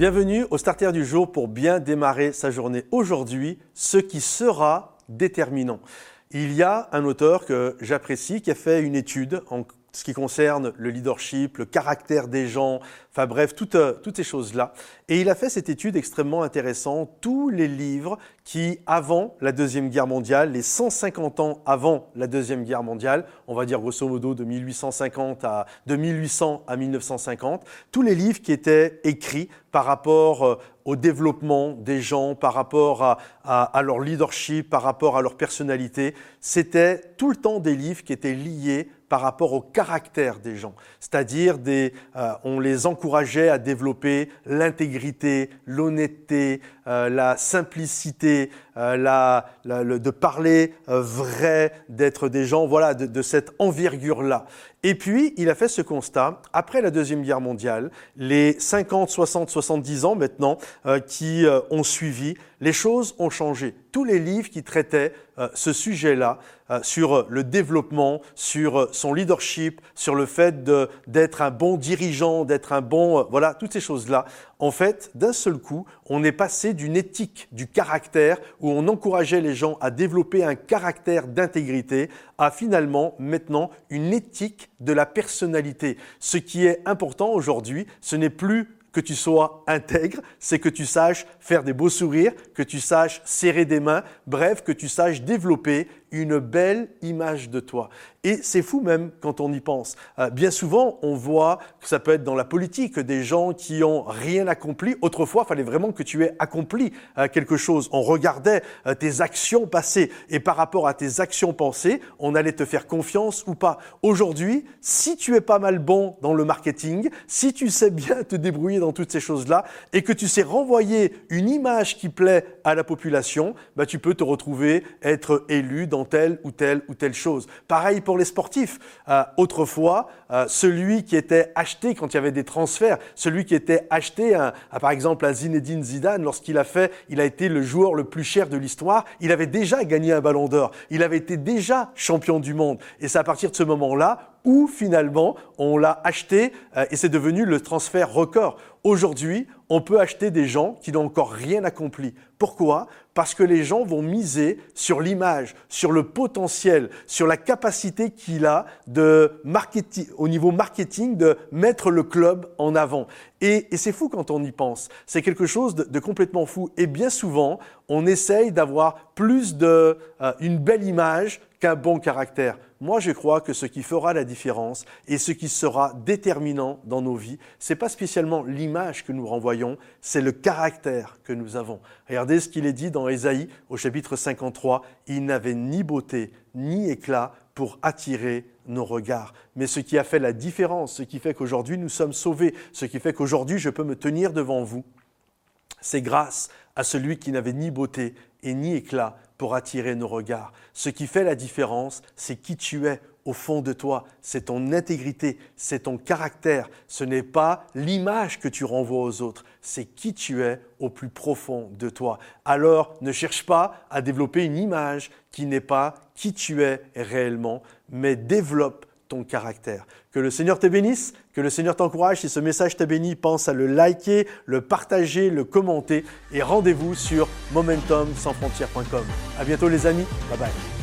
Bienvenue au Starter du jour pour bien démarrer sa journée aujourd'hui, ce qui sera déterminant. Il y a un auteur que j'apprécie qui a fait une étude en ce qui concerne le leadership, le caractère des gens, enfin bref, toutes, euh, toutes ces choses-là. Et il a fait cette étude extrêmement intéressante, tous les livres qui, avant la Deuxième Guerre mondiale, les 150 ans avant la Deuxième Guerre mondiale, on va dire grosso modo de 1850 à de 1800 à 1950, tous les livres qui étaient écrits par rapport euh, au développement des gens, par rapport à, leur leadership, par rapport à leur personnalité, c'était tout le temps des livres qui étaient liés par rapport au caractère des gens. C'est-à-dire, des, euh, on les encourageait à développer l'intégrité, l'honnêteté, euh, la simplicité, euh, la, le, de parler vrai, d'être des gens, voilà, de, de cette envergure-là. Et puis, il a fait ce constat, après la Deuxième Guerre mondiale, les 50, 60, 70 ans maintenant qui ont suivi, les choses ont changé. Tous les livres qui traitaient ce sujet-là, sur le développement, sur son leadership, sur le fait d'être un bon dirigeant, d'être un bon... voilà, toutes ces choses-là. En fait, d'un seul coup, on est passé d'une éthique du caractère, où on encourageait les gens à développer un caractère d'intégrité, à finalement, maintenant, une éthique de la personnalité. Ce qui est important aujourd'hui, ce n'est plus que tu sois intègre, c'est que tu saches faire des beaux sourires, que tu saches serrer des mains, bref, que tu saches développer une belle image de toi. Et c'est fou même quand on y pense. Euh, bien souvent, on voit que ça peut être dans la politique, des gens qui ont rien accompli. Autrefois, il fallait vraiment que tu aies accompli euh, quelque chose. On regardait euh, tes actions passées et par rapport à tes actions passées, on allait te faire confiance ou pas. Aujourd'hui, si tu es pas mal bon dans le marketing, si tu sais bien te débrouiller dans toutes ces choses-là et que tu sais renvoyer une image qui plaît à la population, bah, tu peux te retrouver être élu dans telle ou telle ou telle chose. Pareil pour les sportifs. Euh, autrefois, euh, celui qui était acheté quand il y avait des transferts, celui qui était acheté, à, par exemple à Zinedine Zidane, lorsqu'il a fait, il a été le joueur le plus cher de l'histoire, il avait déjà gagné un ballon d'or, il avait été déjà champion du monde. Et c'est à partir de ce moment-là où finalement on l'a acheté euh, et c'est devenu le transfert record. Aujourd'hui, on peut acheter des gens qui n'ont encore rien accompli. Pourquoi? Parce que les gens vont miser sur l'image, sur le potentiel, sur la capacité qu'il a de marketing, au niveau marketing de mettre le club en avant. Et, c'est fou quand on y pense. C'est quelque chose de, complètement fou. Et bien souvent, on essaye d'avoir plus de euh, une belle image qu'un bon caractère. Moi, je crois que ce qui fera la différence et ce qui sera déterminant dans nos vies, c'est pas spécialement l'image que nous renvoyons, c'est le caractère que nous avons. Regardez ce qu'il est dit dans Ésaïe au chapitre 53. Il n'avait ni beauté ni éclat pour attirer nos regards. Mais ce qui a fait la différence, ce qui fait qu'aujourd'hui nous sommes sauvés, ce qui fait qu'aujourd'hui je peux me tenir devant vous, c'est grâce à celui qui n'avait ni beauté et ni éclat pour attirer nos regards. Ce qui fait la différence, c'est qui tu es au fond de toi, c'est ton intégrité, c'est ton caractère, ce n'est pas l'image que tu renvoies aux autres, c'est qui tu es au plus profond de toi. Alors ne cherche pas à développer une image qui n'est pas qui tu es réellement, mais développe caractère. Que le Seigneur te bénisse, que le Seigneur t'encourage. Si ce message t'a béni, pense à le liker, le partager, le commenter et rendez-vous sur momentumsansfrontières.com. À bientôt les amis. Bye bye.